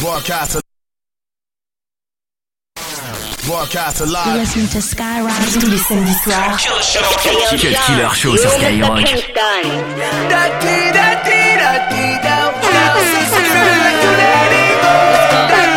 Broadcast. Broadcast live. Listen to Skyrock tous les samedis soirs. Cut Killer Show sur Skyrock. Don't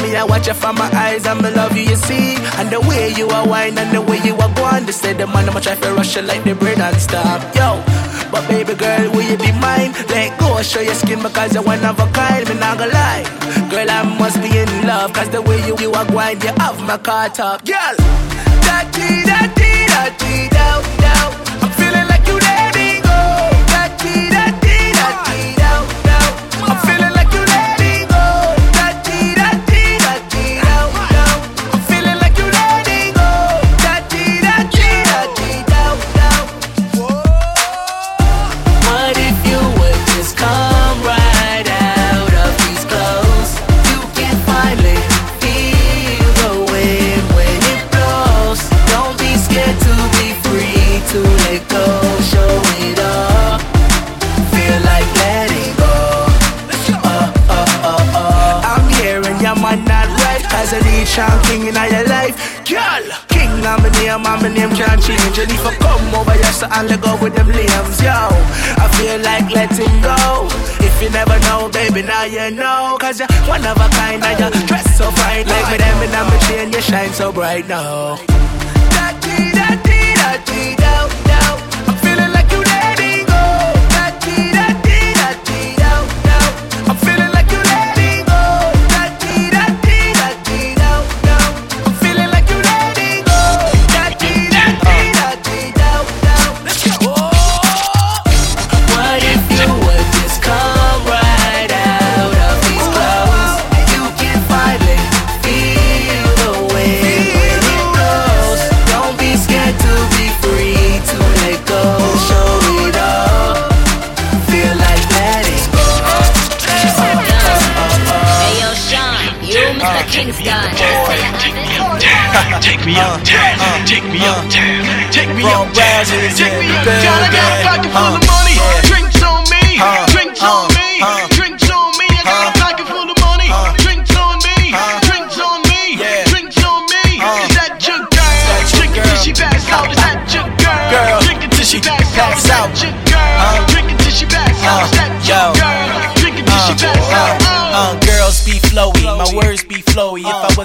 Me, I watch you from my eyes, I'm in love you, you see. And the way you are wine and the way you are going, they say the man, I'ma try to rush you like the bread and stop. Yo, but baby girl, will you be mine? Let go, show your skin because you're one of a kind, me not gonna lie. Girl, I must be in love, cause the way you, you are going, you have my car top. Girl, da dee da dee da dee As a nation king in your life. Girl, king I'm a name, I'm a name can't change. And if I come over here so I'll go with them limbs Yo, I feel like letting go. If you never know, baby, now you know. Cause you're one of a kind and you dress so fine Like with them and I'm a chain, you shine so bright now. Da-dee-da-dee-da-dee-da, Mr. Kingston. Take me uptown, take me uptown, take me Wrong uptown, Browns take in me the uptown. I got a pocket full of money,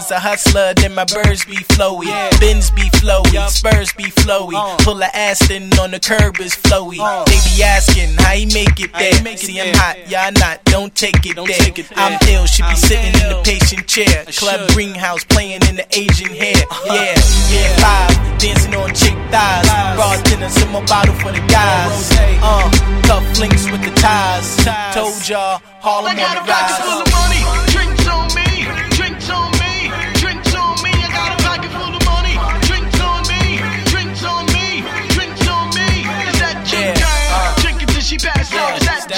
was a hustler, then my birds be flowy. Bins be flowy, Spurs be flowy. Pull a Aston on the curb is flowy. They be asking how he make it there. See, I'm hot, y'all not, don't take it there. I'm ill, should be sitting in the patient chair. Club greenhouse playing in the Asian hair. Yeah, yeah, five, dancing on chick thighs. Bartenders in my bottle for the guys. Uh, cuff links with the ties. Told y'all, Harlem I on got the a pocket full rise. of money, drinks on me,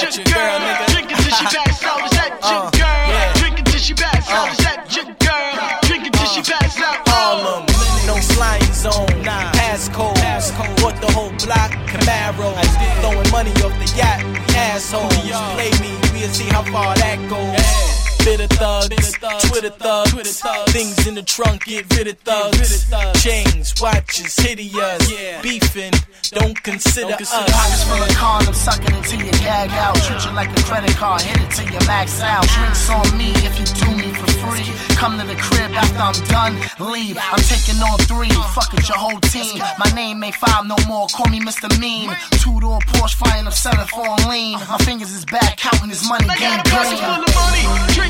that, your girl? Drink it till she pass out. Is that your Uh, girl? Drink it till she pass out. Uh. Is that your girl? Drink it till she pass out. Harlem, no flying zone, passcode. Bought the whole block, Camaro. Throwing money off the yacht, assholes. Play me, we'll see how far that goes. Bitter thugs, Twitter thugs, things in the trunk get rid of thugs. Chains, watches, hideous, beefing, don't consider us. Pockets full of condoms, sucking until you gag out. Treat you like a credit card, hit it till you max out. Drinks on me if you do me for free. Come to the crib after I'm done, leave. I'm taking on three, fuck it, your whole team. My name ain't five no more, call me Mr. Mean. Two door Porsche, flying up seven four lean. My fingers is back, counting this money, I game got a pocket green.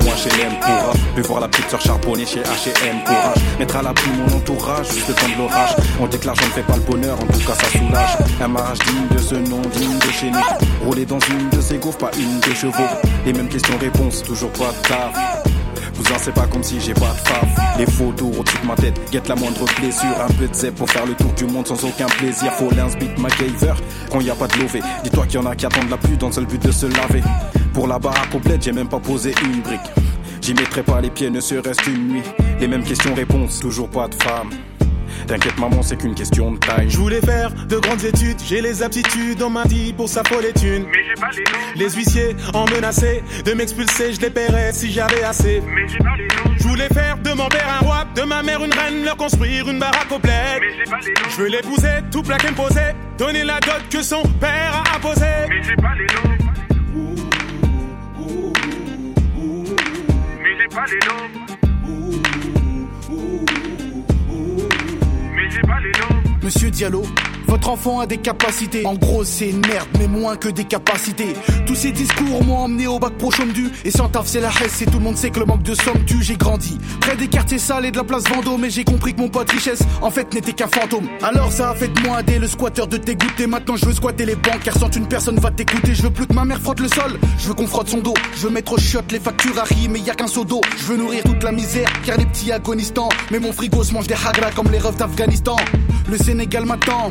Son. Vais voir la petite sœur charbonner chez HM courage. Mettre à l'abri mon entourage, juste temps de l'orage. On que l'argent ne fait pas le bonheur, en tout cas ça soulage. Un mariage digne de ce nom, digne de chez nous. Rouler dans une de ces gaufres, pas une de chevaux. Les mêmes questions-réponses, toujours pas de taf. Cousin, c'est pas comme si j'ai pas de faf. Les photos au-dessus de ma tête, guette la moindre blessure. Un peu de zèbre pour faire le tour du monde sans aucun plaisir. Faut l'insbit MacGyver quand y a pas de lové. Dis-toi qu'il y en a qui attendent la pluie dans le seul but de se laver. Pour la baraque complète, j'ai même pas posé une brique. J'y mettrai pas les pieds, ne serait-ce qu'une nuit. Les mêmes questions-réponses, toujours pas de femme. T'inquiète maman, c'est qu'une question de taille. Je voulais faire de grandes études, j'ai les aptitudes, on m'a dit pour sa folle. Mais j'ai pas les noms, Les huissiers en menaçaient de m'expulser, je les paierais si j'avais assez. mais j'ai pas les noms, Je voulais faire de mon père un roi, de ma mère une reine, leur construire une baraque au bled. mais j'ai pas les noms, Je veux l'épouser, tout plaquer me poser, donner la dot que son père a imposée. mais j'ai pas les noms. Mais j'ai pas les noms. Mais j'ai pas les noms. Monsieur Diallo, votre enfant a des capacités. En gros, c'est une merde, mais moins que des capacités. Tous ces discours m'ont emmené au bac pro chôme du. Et sans taf, c'est la hesse, et tout le monde sait que le manque de somme tue. J'ai grandi près des quartiers sales et de la place Vendôme. Mais j'ai compris que mon pote richesse, en fait, n'était qu'un fantôme. Alors ça a fait de moi dé, le squatteur de dégoûter. Maintenant, je veux squatter les banques, car sans une personne va t'écouter. Je veux plus que ma mère frotte le sol. Je veux qu'on frotte son dos. Je veux mettre au shot les factures à riz, mais y a qu'un seau d'eau. Je veux nourrir toute la misère, car les petits agonisants. Mais mon frigo se mange des hagra comme les refs d'Afghanistan. Le Sénégal m'attend,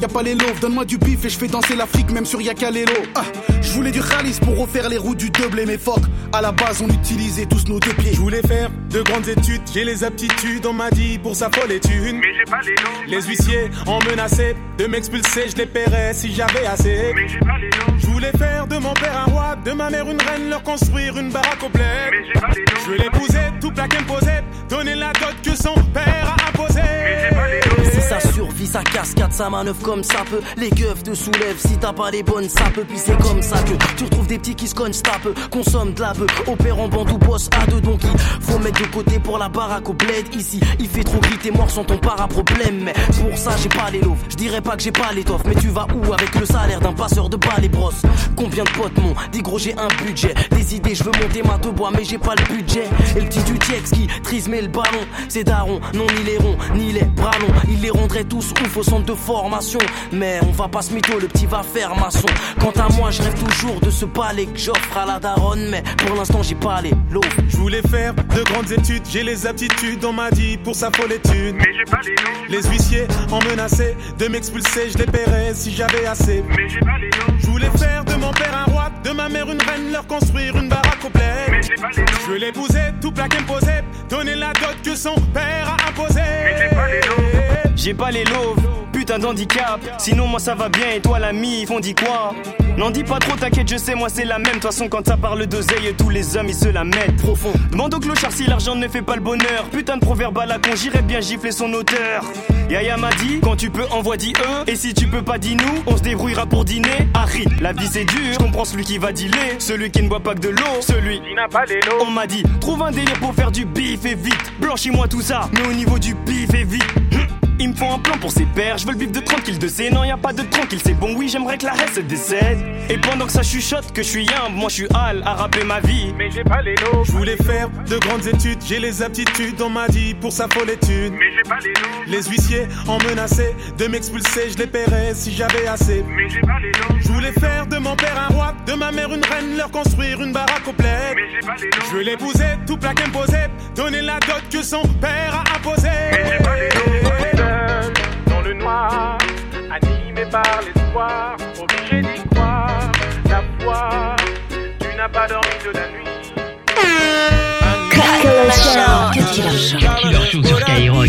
y a pas les loaves. Donne-moi du bif et je fais danser l'Afrique, même sur Yakalelo. Ah, je voulais du khalis pour refaire les roues du double et mes phoques. À la base, on utilisait tous nos deux pieds. Je voulais faire de grandes études, j'ai les aptitudes, on m'a dit pour sa folle étude. Mais j'ai pas les noms. Les huissiers en menaçaient de m'expulser, je les paierais si j'avais assez. Mais j'ai pas les noms. Je voulais faire de mon père un roi, de ma mère une reine, leur construire une baraque au bled. Mais j'ai pas les noms. Je veux l'épouser, tout plaquer me poser, donner la dot que son père a imposée. Mais j'ai pas les noms. Si ça survit, sa cascade, sa manœuvre comme ça peut. Les keufs te soulèvent si t'as pas les bonnes sapes. Puis c'est comme ça que tu retrouves des petits qui se cognent, tapent, consomment de la bœuf, opèrent en bande ou boss à deux. Donc il faut mettre de côté pour la baraque au bled. Ici, il fait trop gris, t'es mort sans ton para-problème. Mais pour ça, j'ai pas les loaves. Je dirais pas que j'ai pas l'étoffe, mais tu vas où avec le salaire d'un passeur de balles et brosses Combien de potes m'ont dit gros, j'ai un budget? Des idées, je veux monter ma te bois, mais j'ai pas le budget. Et le petit du Tiex qui trise mais le ballon, c'est daron, non ni les ronds, ni les bras longs. Il les rendrait tous ouf au centre de formation. Mais on va pas se mytho, le petit va faire maçon. Quant à moi, je rêve toujours de ce palais que j'offre à la daronne. Mais pour l'instant, j'ai pas les loaves. Je voulais faire de grandes études, j'ai les aptitudes, on m'a dit pour sa folle étude. Mais j'ai pas les noms. Les huissiers en menaçaient de m'expulser, je les paierais si j'avais assez. Mais j'ai pas les noms. Je voulais faire de mon père un roi, de ma mère une reine, leur construire une baraque Je veux l'épouser, tout plaquer me poser, donner la dot que son père a imposée. Mais j'ai pas les noms. Putain d'handicap. Sinon, moi ça va bien et toi, l'ami, ils font dit quoi? N'en dis pas trop, t'inquiète, je sais, moi c'est la même. De toute façon, quand ça parle d'oseille, tous les hommes ils se la mettent. Profond. Demande au clochard si l'argent ne fait pas le bonheur. Putain de proverbe à la con, j'irais bien gifler son auteur. Yaya m'a dit, quand tu peux, envoie dit eux. Et si tu peux pas, dis nous, on se débrouillera pour dîner. Harry, la vie c'est dur, je comprends celui qui va dealer. Celui qui ne boit pas que de l'eau, celui Il n'a pas les noms. on m'a dit, trouve un délire pour faire du bif et vite. Blanchis-moi tout ça, mais au niveau du bif et vite. Il me faut un plan pour ses pères, je veux le bif de tranquille de C. Non, y a pas de tranquille, c'est bon, oui, j'aimerais que la se décède. Et pendant que ça chuchote, que je suis humble, moi je suis hal à rapper ma vie. Mais j'ai pas les noms. Je voulais faire de grandes études, j'ai les aptitudes, on m'a dit pour sa folle étude. Mais j'ai pas les noms. Les huissiers en menaçaient de m'expulser, je les paierais si j'avais assez. Mais j'ai pas les noms. Je voulais faire de mon père un roi, de ma mère une reine, leur construire une baraque bled. Mais j'ai pas les noms. Je veux l'épouser, tout plaquer me poser, donner la dot que son père a imposée. Mais j'ai pas les noms. Noir, animé par l'espoir, obligé d'y croire. La foi, tu n'as pas dormi de la nuit. Killer Show sur Skyrock.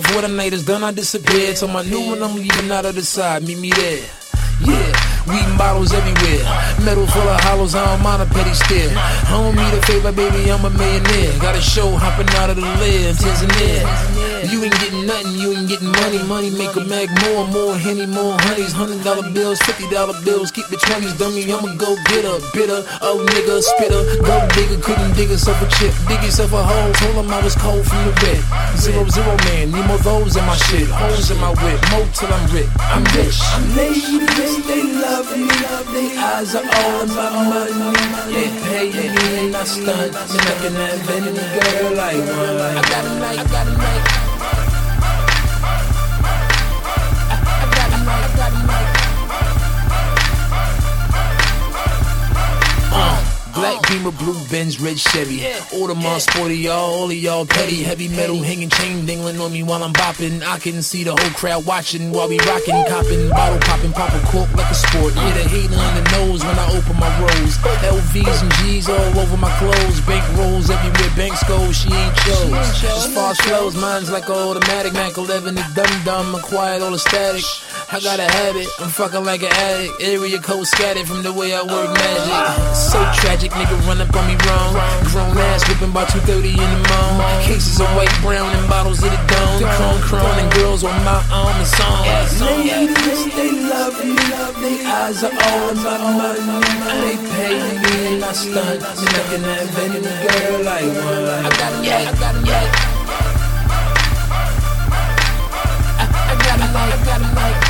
Before the night is done, I disappear. So my new one, I'm leaving out of the side. Meet me there. Yeah, weeding bottles everywhere. Metal full of hollows, I don't mind a petty stare. I don't a favor, baby, I'm a millionaire. Got a show hopping out of the lid, Tanzania. You ain't getting nothing, you ain't getting money. Money make a mag more, more henny, more honeys. Hundred dollar bills, fifty dollar bills. Keep the twenties, dummy. I'ma go get a bitter, oh nigga, spitter. Go digger, couldn't dig yourself a chip. Dig yourself a hole. Told him I was cold from the wet. Zero, zero man, need more those in my shit. Holes in my whip, more till I'm rich. I'm rich. Ladies, they love me. Love, they eyes are all about money. They pay me and I stunt. Man, I can have any girl like one. I got a night, I got a night. Black Beamer, blue Benz, red Chevy. Audemars, sporty y'all, all of y'all petty. Heavy metal hanging chain dangling on me while I'm bopping. I can see the whole crowd watching while we rocking, copping, bottle popping, pop a cork like a sport. Yeah, the hater in the nose when I open my rolls. LVs and G's all over my clothes. Bank rolls everywhere, banks go, she ain't chose. As far as flows, mine's like a automatic. Mac 11, the dum dum, acquired all the static. I got a habit, I'm fucking like an addict. Area code scattered from the way I work magic. So tragic, nigga run up on me wrong. Grown ass whipping by 2.30 in the morning. Cases of white, brown, and bottles of the dome. Chrome, chrome, and girls on my arm and song. Ladies, they love me. They eyes are all about money. They pay me and I stunt. I can have any girl like one. I got a yeah, I got a yeah. I got a like, I got a like.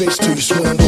Big till swim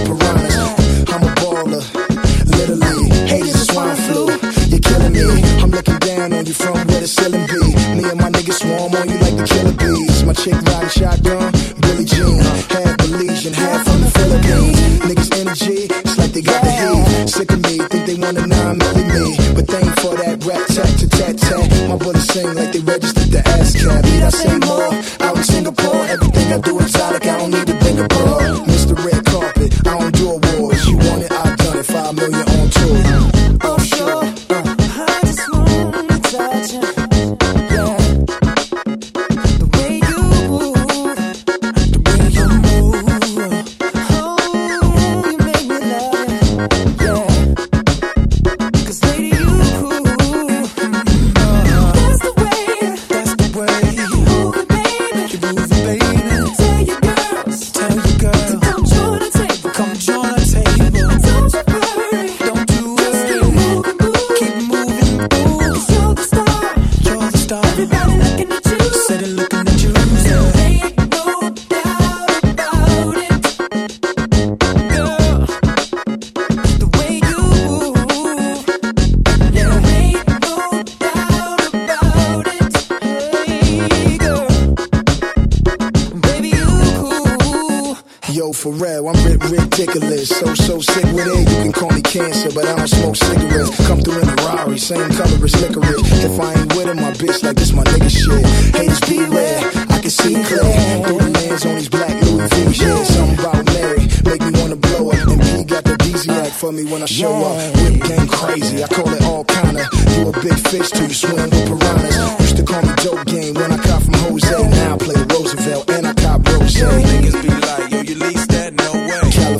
for real, I'm ri- ridiculous. So, so sick with it. You can call me cancer, but I don't smoke cigarettes. Come through in a Rari, same color as licorice. If I ain't with him, my bitch like this, my nigga shit. Haters beware, I can see clear. Through the lens on these black Louis V shit. Something about Mary, make me wanna blow up. And P got the DZ act for me when I show up. Whip game crazy, I call it all kinda. You a big fish till you swim with piranhas. Used to call me dope game when I cop from Jose. Now I play Roosevelt and I cop Rose. Niggas be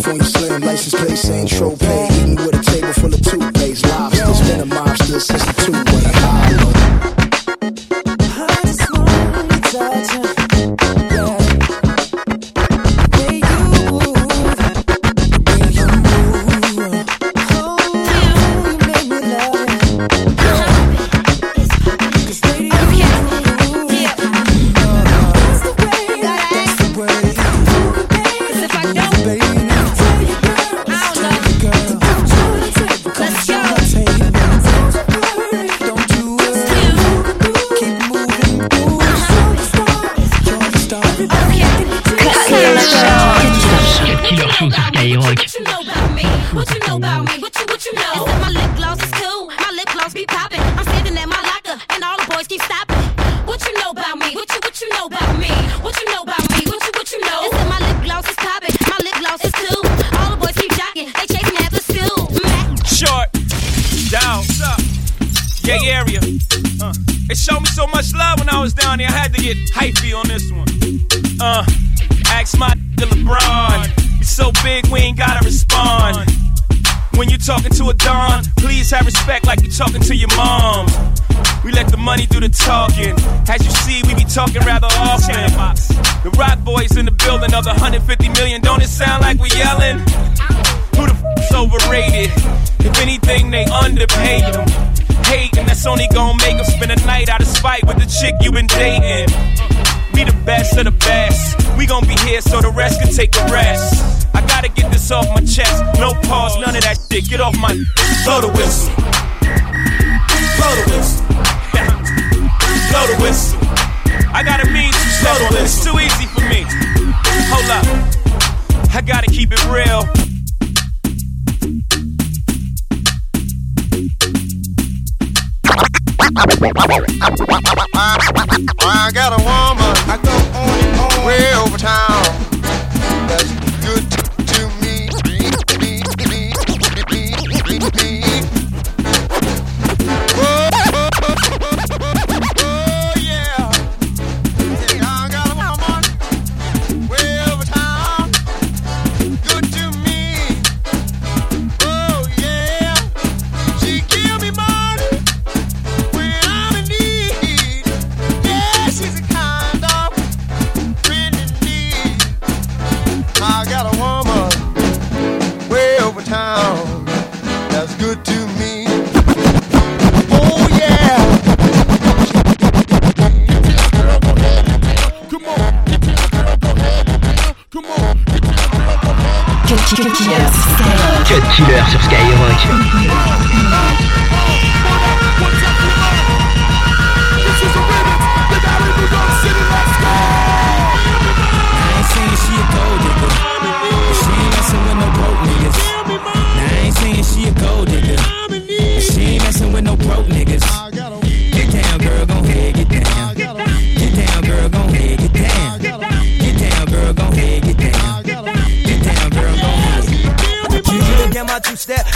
California Slim, license plate saying Tropay. Eating with a table full of toothpaste. Lobsters, been a mobster since the two-way. Get hypey on this one. Uh, ask my nigga LeBron. He's so big we ain't gotta respond. When you're talking to a Don, please have respect like you're talking to your mom. We let the money do the talking. As you see, we be talking rather often. The Rock Boys in the building of the 150 million. Don't it sound like we yelling? Who the f***'s overrated? If any underpay them. Hating, that's only gonna make them spend a night out of spite with the chick you been dating. Be the best of the best. We gon' be here so the rest can take a rest. I gotta get this off my chest. No pause, none of that shit. Get off my. Blow the whistle. Blow the whistle. Blow the whistle. I gotta mean the whistle. It's too easy for me. Hold up. I gotta keep it real. I got a woman I go on and on. way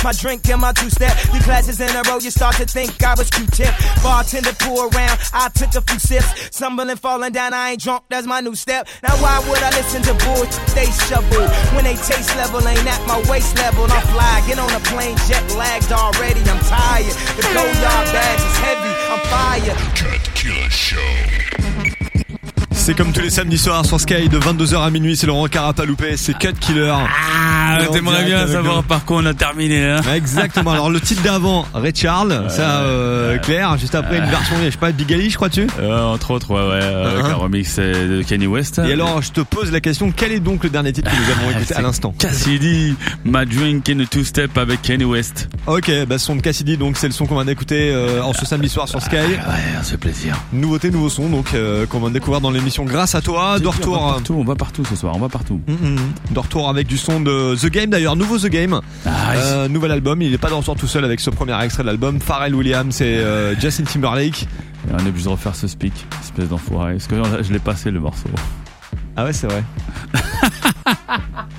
my drink and my two step. Three classes in a row, you start to think I was Q-tip. Bartender pour around, I took a few sips. Stumbling, falling down, I ain't drunk, that's my new step. Now why would I listen to bullshit they shovel? When they taste level ain't at my waist level. I'm fly, get on a plane, jet lagged already, I'm tired. The gold yard badge is heavy, I'm fire. Cut Killer Show. C'est comme tous les samedis soirs sur Sky de 22h à minuit, c'est Laurent Carapaloupé, c'est Cut Killer. Ah, t'aimerais bien savoir par quoi on a terminé, hein Exactement. Alors le titre d'avant, Ray Charles, ça euh, clair. Juste après une version, je sais pas, Big Ali, je crois tu. Euh, entre autres, ouais, ouais, avec Uh-huh. un remix euh, de Kanye West. Et alors, je te pose la question, quel est donc le dernier titre que nous avons écouté à l'instant Cassidy, My Drink in a Two-Step avec Kanye West. Ok, bah son de Cassidy, donc c'est le son qu'on vient d'écouter euh, en ce samedi soir sur Sky. Ouais, ça fait plaisir. Nouveauté, nouveau son, donc euh, qu'on vient de découvrir dans l'émission grâce à toi. De On va retour, partout, on va partout ce soir, on va partout. Mm, mm, de retour avec du son de The Game d'ailleurs, nouveau The Game, Euh, nouvel album. Il est pas de retour tout seul avec ce premier extrait de l'album. Pharrell Williams et euh, Justin Timberlake. Et on est obligé de refaire ce speak, espèce d'enfoiré. Parce que je l'ai passé le morceau. Ah ouais, c'est vrai.